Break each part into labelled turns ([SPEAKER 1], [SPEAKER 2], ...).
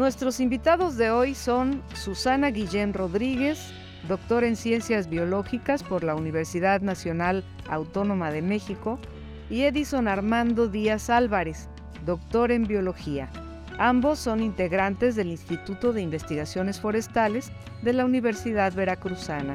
[SPEAKER 1] Nuestros invitados de hoy son Susana Guillén Rodríguez, doctor en Ciencias Biológicas por la Universidad Nacional Autónoma de México, y Edison Armando Díaz Álvarez, doctor en Biología. Ambos son integrantes del Instituto de Investigaciones Forestales de la Universidad Veracruzana.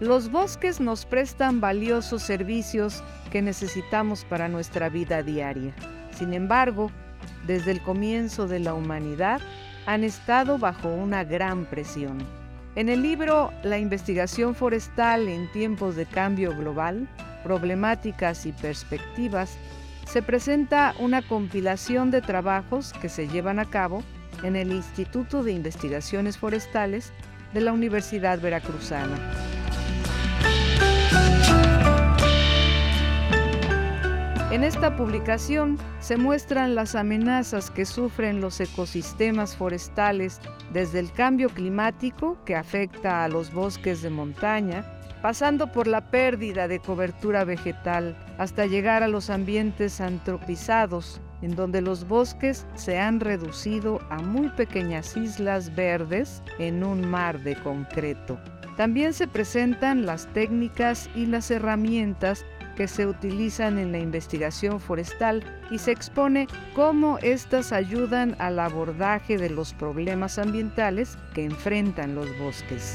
[SPEAKER 1] Los bosques nos prestan valiosos servicios que necesitamos para nuestra vida diaria. Sin embargo, desde el comienzo de la humanidad, han estado bajo una gran presión. En el libro La investigación forestal en tiempos de cambio global, problemáticas y perspectivas, se presenta una compilación de trabajos que se llevan a cabo en el Instituto de Investigaciones Forestales de la Universidad Veracruzana. En esta publicación se muestran las amenazas que sufren los ecosistemas forestales desde el cambio climático que afecta a los bosques de montaña, pasando por la pérdida de cobertura vegetal hasta llegar a los ambientes antropizados, en donde los bosques se han reducido a muy pequeñas islas verdes en un mar de concreto. También se presentan las técnicas y las herramientas que se utilizan en la investigación forestal y se expone cómo éstas ayudan al abordaje de los problemas ambientales que enfrentan los bosques.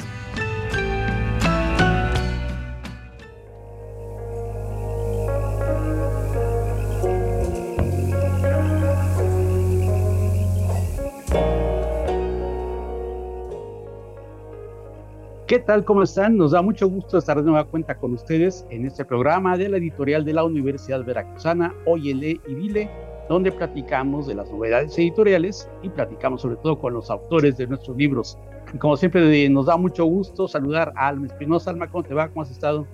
[SPEAKER 2] ¿Qué tal? ¿Cómo están? Nos da mucho gusto estar de nueva cuenta con ustedes en este programa de la editorial de la Universidad Veracruzana, Óyele y Dile, donde platicamos de las novedades editoriales y platicamos sobre todo con los autores de nuestros libros. Y como siempre, nos da mucho gusto saludar a Alma Espinosa. Alma, ¿cómo te? ¿Cómo has estado?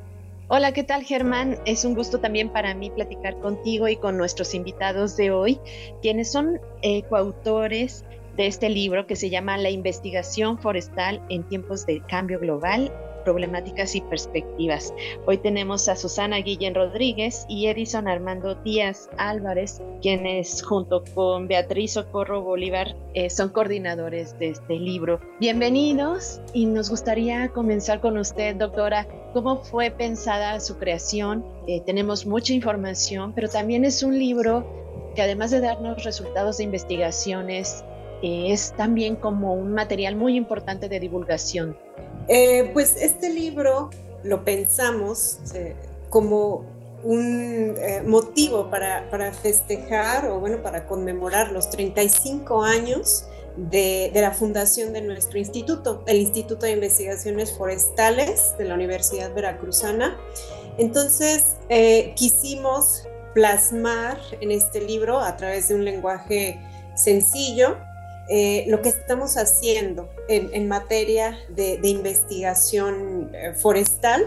[SPEAKER 3] Hola, ¿qué tal Germán? Es un gusto también para mí platicar contigo y con nuestros invitados de hoy, quienes son eh, coautores de este libro que se llama La investigación forestal en tiempos de cambio global, problemáticas y perspectivas. Hoy tenemos a Susana Guillén Rodríguez y Edison Armando Díaz Álvarez, quienes junto con Beatriz Socorro Bolívar eh, son coordinadores de este libro. Bienvenidos y nos gustaría comenzar con usted, doctora. ¿Cómo fue pensada su creación? Eh, tenemos mucha información, pero también es un libro que además de darnos resultados de investigaciones, es también como un material muy importante de divulgación.
[SPEAKER 4] Eh, pues este libro lo pensamos eh, como un eh, motivo para, para, festejar o bueno, para conmemorar los 35 años de, de, la fundación de nuestro instituto, el Instituto de Investigaciones Forestales de la Universidad Veracruzana. Entonces, quisimos plasmar en este libro a través de un lenguaje sencillo eh, lo que estamos haciendo en, materia de, investigación eh, forestal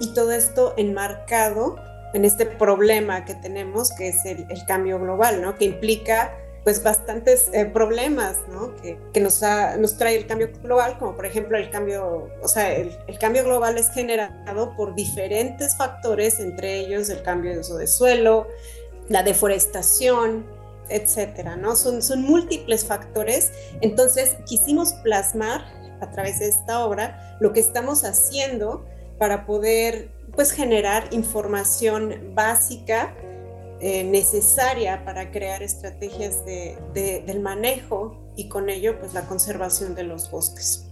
[SPEAKER 4] y todo esto enmarcado en este problema que tenemos, que es el, cambio global, ¿no? que implica pues bastantes eh, problemas ¿no? que, que nos, nos, trae el cambio global, como por ejemplo el cambio, o sea, el, el, cambio global es generado por diferentes factores, entre ellos el cambio de uso de suelo, la deforestación, etcétera, ¿no? Son, múltiples factores. Entonces, quisimos plasmar a través de esta obra lo que estamos haciendo para poder, pues, generar información básica eh, necesaria para crear estrategias de, del manejo y con ello, pues, la conservación de los bosques.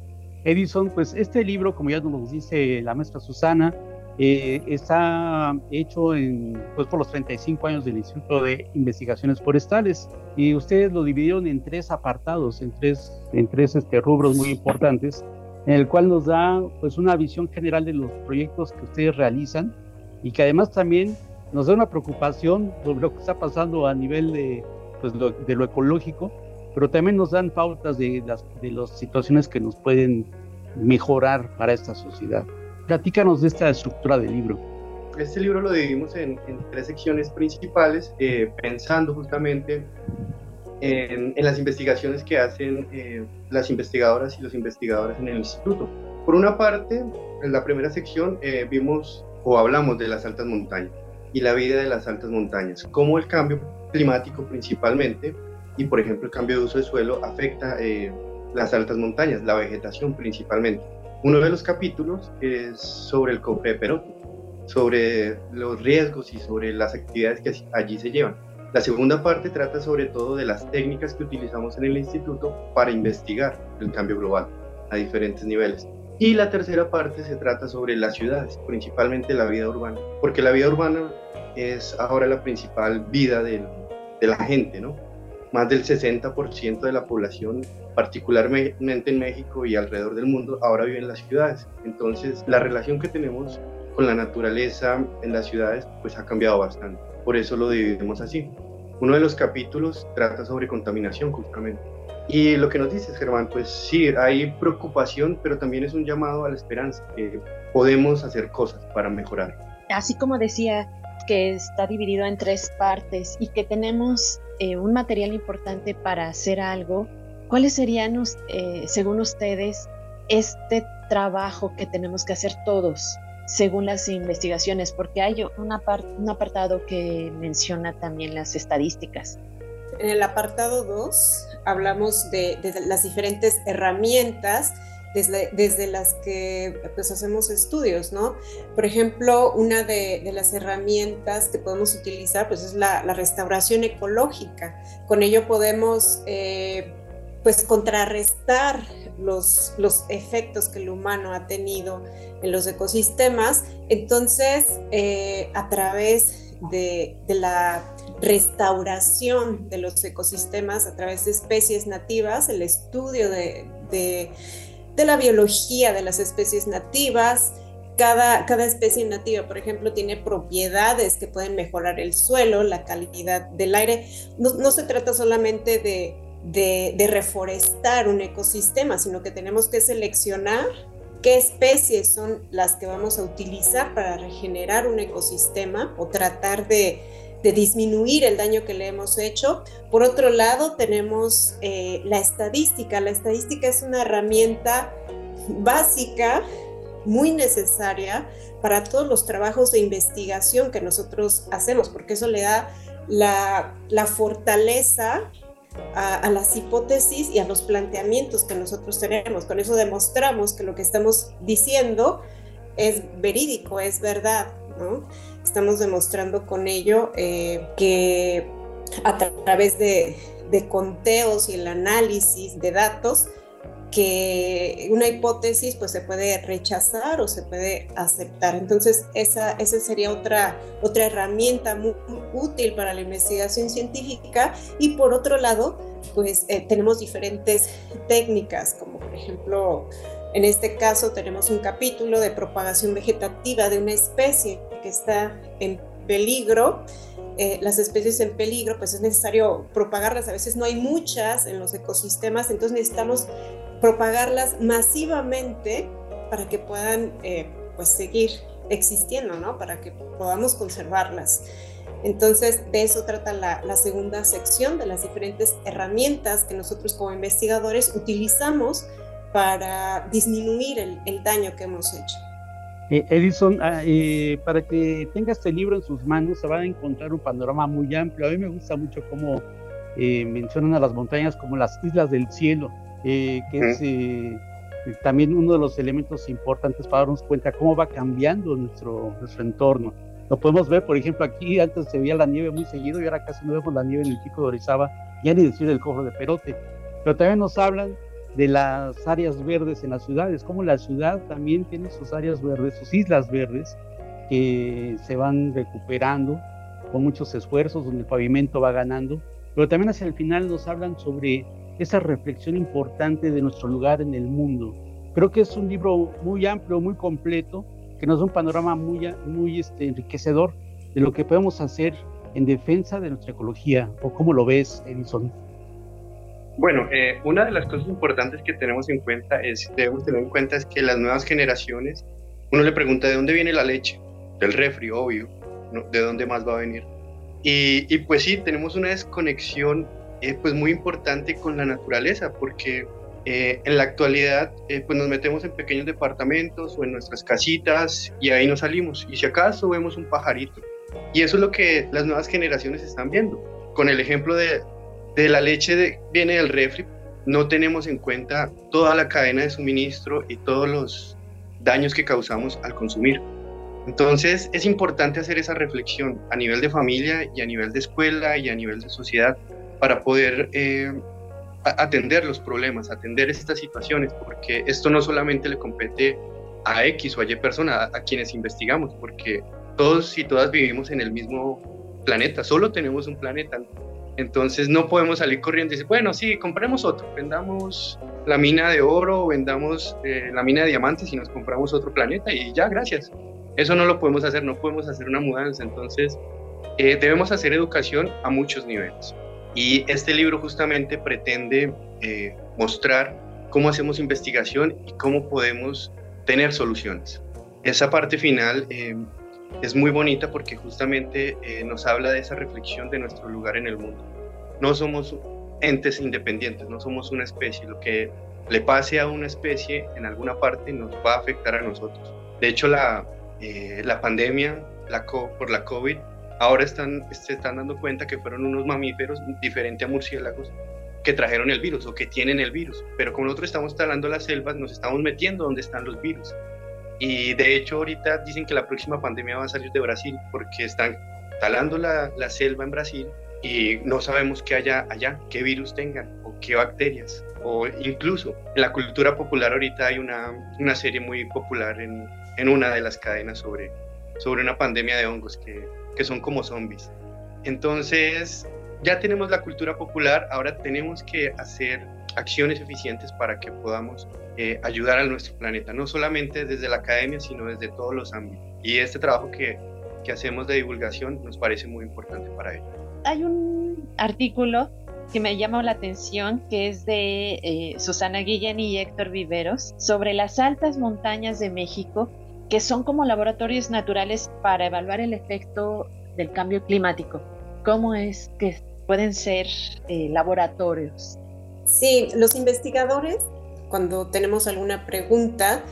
[SPEAKER 2] Edison, pues este libro, como ya nos dice la maestra Susana, eh, está hecho en, pues, por los 35 años del Instituto de Investigaciones Forestales y ustedes lo dividieron en tres apartados, en tres, en tres este, rubros muy importantes, en el cual nos da pues, una visión general de los proyectos que ustedes realizan y que además también nos da una preocupación sobre lo que está pasando a nivel de, pues, lo, de lo ecológico, pero también nos dan pautas de las, de las situaciones que nos pueden mejorar para esta sociedad. Platícanos de esta estructura del libro.
[SPEAKER 5] Este libro lo dividimos en, tres secciones principales, eh, pensando justamente en, las investigaciones que hacen eh, las investigadoras y los investigadores en el instituto. Por una parte, en la primera sección eh, vimos o hablamos de las altas montañas y la vida de las altas montañas, cómo el cambio climático principalmente y por ejemplo el cambio de uso de suelo afecta las altas montañas, la vegetación principalmente. Uno de los capítulos es sobre el cofre de Perote, sobre los riesgos y sobre las actividades que allí se llevan. La segunda parte trata sobre todo de las técnicas que utilizamos en el instituto para investigar el cambio global a diferentes niveles. Y la tercera parte se trata sobre las ciudades, principalmente la vida urbana, porque la vida urbana es ahora la principal vida de la gente, ¿no? Más del 60% de la población particularmente en México y alrededor del mundo, ahora viven en las ciudades. Entonces, la relación que tenemos con la naturaleza en las ciudades, pues ha cambiado bastante. Por eso lo dividimos así. Uno de los capítulos trata sobre contaminación, justamente. Y lo que nos dices, Germán, pues sí, hay preocupación, pero también es un llamado a la esperanza, que podemos hacer cosas para mejorar.
[SPEAKER 3] Así como decía que está dividido en tres partes y que tenemos eh, un material importante para hacer algo, ¿Cuáles serían, eh, según ustedes, este trabajo que tenemos que hacer todos, según las investigaciones? Porque hay un apartado que menciona también las estadísticas.
[SPEAKER 4] En el apartado 2 hablamos de, las diferentes herramientas desde, las que pues, hacemos estudios, ¿no? Por ejemplo, una de, las herramientas que podemos utilizar pues, es la, restauración ecológica. Con ello podemos eh, pues contrarrestar los, los efectos que el humano ha tenido en los ecosistemas. Entonces, eh, a través de, la restauración de los ecosistemas, a través de especies nativas, el estudio de, la biología de las especies nativas, cada, cada, especie nativa, por ejemplo, tiene propiedades que pueden mejorar el suelo, la calidad del aire. no se trata solamente de, de, reforestar un ecosistema, sino que tenemos que seleccionar qué especies son las que vamos a utilizar para regenerar un ecosistema o tratar de, disminuir el daño que le hemos hecho. Por otro lado, tenemos eh, la estadística. La estadística es una herramienta básica, muy necesaria para todos los trabajos de investigación que nosotros hacemos, porque eso le da la, la fortaleza a, las hipótesis y a los planteamientos que nosotros tenemos. Con eso demostramos que lo que estamos diciendo es verídico, es verdad, ¿no? Estamos demostrando con ello eh, que a través de, conteos y el análisis de datos, que una hipótesis pues se puede rechazar o se puede aceptar. Entonces esa, esa sería otra, otra herramienta muy, útil para la investigación científica y por otro lado pues eh, tenemos diferentes técnicas como por ejemplo en este caso tenemos un capítulo de propagación vegetativa de una especie que está en peligro. Eh, las especies en peligro, pues es necesario propagarlas. A veces no hay muchas en los ecosistemas, entonces necesitamos propagarlas masivamente para que puedan eh, pues seguir existiendo, ¿no? Para que podamos conservarlas. Entonces, de eso trata la, segunda sección, de las diferentes herramientas que nosotros como investigadores utilizamos para disminuir el, daño que hemos hecho.
[SPEAKER 2] Eh, Edison, ah, eh, para que tenga este libro en sus manos se va a encontrar un panorama muy amplio. A mí me gusta mucho cómo mencionan a las montañas como las islas del cielo eh, que es eh, también uno de los elementos importantes para darnos cuenta cómo va cambiando nuestro, nuestro entorno. Lo podemos ver, por ejemplo, aquí antes se veía la nieve muy seguido y ahora casi no vemos la nieve en el pico de Orizaba, ya ni decir el cofre de Perote. Pero también nos hablan de las áreas verdes en las ciudades, como la ciudad también tiene sus áreas verdes, sus islas verdes, que se van recuperando con muchos esfuerzos, donde el pavimento va ganando, pero también hacia el final nos hablan sobre esa reflexión importante de nuestro lugar en el mundo. Creo que es un libro muy amplio, muy completo, que nos da un panorama muy, muy este, enriquecedor de lo que podemos hacer en defensa de nuestra ecología. ¿O cómo lo ves, Edison?
[SPEAKER 5] Bueno, eh, una de las cosas importantes que tenemos en cuenta es, debemos tener en cuenta es que las nuevas generaciones, uno le pregunta de dónde viene la leche, del refri, obvio, de dónde más va a venir. Y, pues sí, tenemos una desconexión eh, pues muy importante con la naturaleza, porque eh, en la actualidad pues nos metemos en pequeños departamentos o en nuestras casitas y ahí no salimos. Y si acaso vemos un pajarito. Y eso es lo que las nuevas generaciones están viendo. Con el ejemplo de, de la leche de, viene del refri, no tenemos en cuenta toda la cadena de suministro y todos los daños que causamos al consumir. Entonces es importante hacer esa reflexión a nivel de familia y a nivel de escuela y a nivel de sociedad para poder eh, atender los problemas, atender estas situaciones, porque esto no solamente le compete a X o a Y persona, a quienes investigamos, porque todos y todas vivimos en el mismo planeta, solo tenemos un planeta. Entonces no podemos salir corriendo y decir, bueno, sí, compremos otro, vendamos la mina de oro, vendamos eh, la mina de diamantes y nos compramos otro planeta y ya, gracias. Eso no lo podemos hacer, no podemos hacer una mudanza. Entonces eh, debemos hacer educación a muchos niveles. Y este libro justamente pretende eh, mostrar cómo hacemos investigación y cómo podemos tener soluciones. Esa parte final es muy bonita porque justamente eh, nos habla de esa reflexión de nuestro lugar en el mundo. No somos entes independientes, no somos una especie. Lo que le pase a una especie en alguna parte nos va a afectar a nosotros. De hecho, la, eh, la pandemia la por la COVID, ahora están, se están dando cuenta que fueron unos mamíferos diferentes a murciélagos que trajeron el virus o que tienen el virus. Pero como nosotros estamos talando las selvas, nos estamos metiendo donde están los virus. Y de hecho ahorita dicen que la próxima pandemia va a salir de Brasil porque están talando la, la selva en Brasil y no sabemos qué haya allá, qué virus tengan o qué bacterias. O incluso en la cultura popular ahorita hay una, una serie muy popular en, en, una de las cadenas sobre, sobre una pandemia de hongos que, que son como zombies. Entonces ya tenemos la cultura popular, ahora tenemos que hacer acciones eficientes para que podamos eh, ayudar a nuestro planeta, no solamente desde la academia, sino desde todos los ámbitos. Y este trabajo que, que hacemos de divulgación nos parece muy importante para ello.
[SPEAKER 3] Hay un artículo que me llama la atención, que es de eh, Susana Guillén y Héctor Viveros, sobre las altas montañas de México, que son como laboratorios naturales para evaluar el efecto del cambio climático. ¿Cómo es que pueden ser eh, laboratorios?
[SPEAKER 4] Sí, los investigadores cuando tenemos alguna pregunta,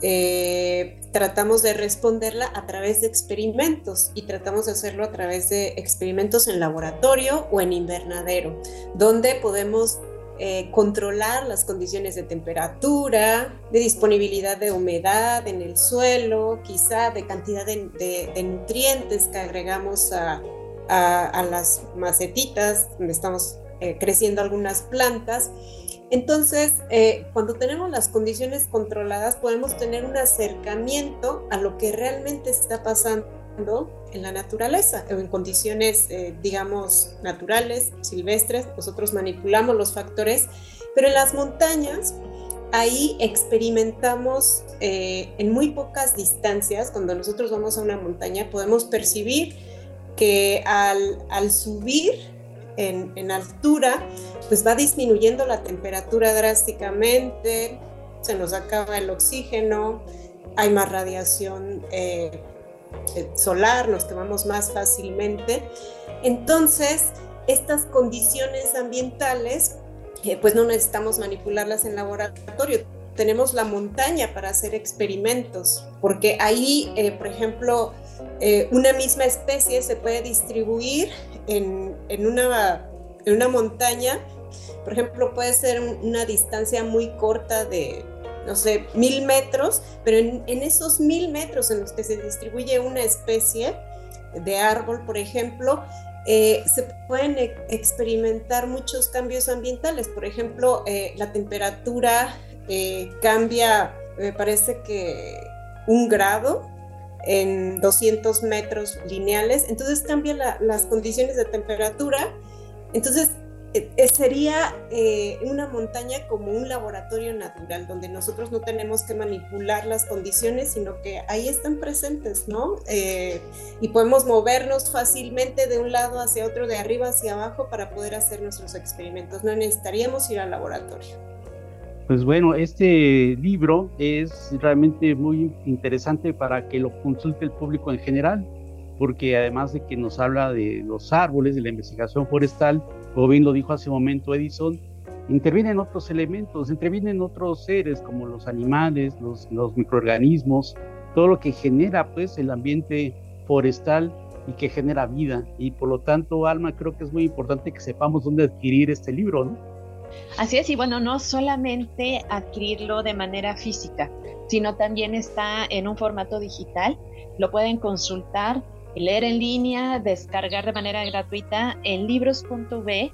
[SPEAKER 4] eh, tratamos de responderla a través de experimentos y tratamos de hacerlo a través de experimentos en laboratorio o en invernadero, donde podemos eh, controlar las condiciones de temperatura, de disponibilidad de humedad en el suelo, quizá de cantidad de, nutrientes que agregamos a, las macetitas donde estamos eh, creciendo algunas plantas entonces, eh, cuando tenemos las condiciones controladas, podemos tener un acercamiento a lo que realmente está pasando en la naturaleza o en condiciones, eh, digamos, naturales, silvestres. Nosotros manipulamos los factores, pero en las montañas, ahí experimentamos en muy pocas distancias, cuando nosotros vamos a una montaña, podemos percibir que al subir en, altura, pues va disminuyendo la temperatura drásticamente, se nos acaba el oxígeno, hay más radiación eh, eh, solar, nos quemamos más fácilmente. Entonces, estas condiciones ambientales, eh, pues no necesitamos manipularlas en laboratorio. Tenemos la montaña para hacer experimentos, porque ahí, por ejemplo, una misma especie se puede distribuir en, una, en una montaña por ejemplo, puede ser una distancia muy corta de, no sé, mil metros, pero en, esos mil metros en los que se distribuye una especie de árbol, por ejemplo, eh, se pueden e, experimentar muchos cambios ambientales. Por ejemplo, eh, la temperatura eh, cambia, me parece que un grado en 200 metros lineales, entonces cambia las condiciones de temperatura. Entonces eh, eh, sería eh, una montaña como un laboratorio natural, donde nosotros no tenemos que manipular las condiciones, sino que ahí están presentes, ¿no? y podemos movernos fácilmente de un lado hacia otro, de arriba hacia abajo, para poder hacer nuestros experimentos. No necesitaríamos ir al laboratorio.
[SPEAKER 2] Pues bueno, este libro es realmente muy interesante para que lo consulte el público en general, porque además de que nos habla de los árboles, de la investigación forestal, como bien lo dijo hace un momento Edison, intervienen otros elementos, intervienen otros seres como los animales, los, los microorganismos, todo lo que genera pues el ambiente forestal y que genera vida. Y por lo tanto, Alma, creo que es muy importante que sepamos dónde adquirir este libro, ¿no?
[SPEAKER 3] Así es, y bueno, no solamente adquirirlo de manera física, sino también está en un formato digital. Lo pueden consultar leer en línea, descargar de manera gratuita en libros.b.mx.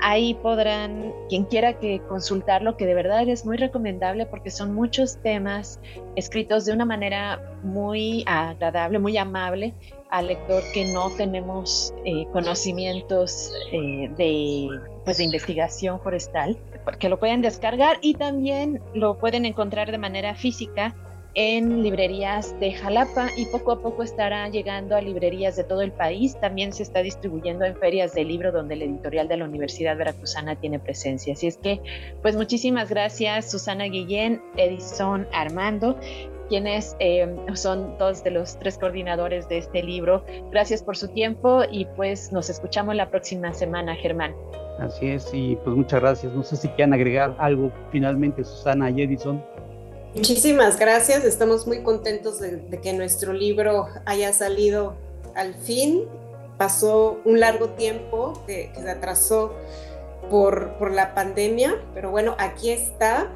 [SPEAKER 3] Ahí podrán, quien quiera que consultarlo, que de verdad es muy recomendable porque son muchos temas escritos de una manera muy agradable, muy amable al lector que no tenemos eh, conocimientos eh, de, pues, de investigación forestal, que lo pueden descargar y también lo pueden encontrar de manera física en librerías de Jalapa y poco a poco estará llegando a librerías de todo el país. También se está distribuyendo en ferias de libro donde el editorial de la Universidad Veracruzana tiene presencia. Así es que, pues muchísimas gracias Susana Guillén, Edison Armando quienes eh, son dos de los tres coordinadores de este libro. Gracias por su tiempo y pues nos escuchamos la próxima semana, Germán.
[SPEAKER 2] Así es, y pues muchas gracias. No sé si quieren agregar algo finalmente, Susana y Edison.
[SPEAKER 4] Muchísimas gracias, estamos muy contentos de, que nuestro libro haya salido al fin. Pasó un largo tiempo que, se atrasó por, por la pandemia, pero bueno, aquí está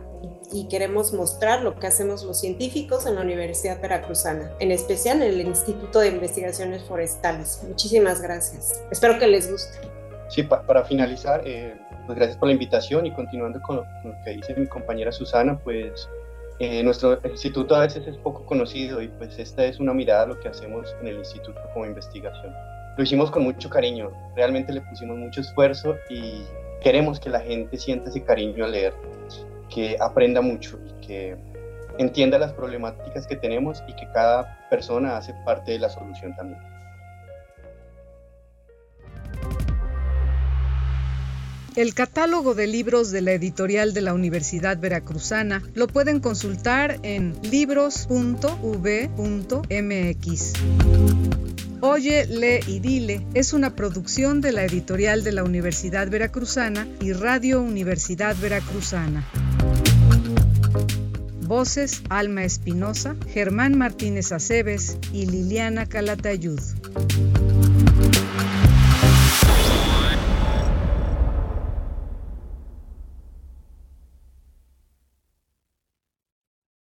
[SPEAKER 4] y queremos mostrar lo que hacemos los científicos en la Universidad Veracruzana, en especial en el Instituto de Investigaciones Forestales. Muchísimas gracias. Espero que les guste.
[SPEAKER 5] Sí, para finalizar, eh, pues gracias por la invitación y continuando con lo, que dice mi compañera Susana, pues eh, nuestro instituto a veces es poco conocido y pues esta es una mirada a lo que hacemos en el instituto como investigación. Lo hicimos con mucho cariño, realmente le pusimos mucho esfuerzo y queremos que la gente sienta ese cariño al leer, que aprenda mucho y que entienda las problemáticas que tenemos y que cada persona hace parte de la solución también.
[SPEAKER 1] El catálogo de libros de la editorial de la Universidad Veracruzana lo pueden consultar en libros.v.mx. Oye, lee y dile es una producción de la editorial de la Universidad Veracruzana y Radio Universidad Veracruzana. Voces Alma Espinosa, Germán Martínez Aceves y Liliana Calatayud.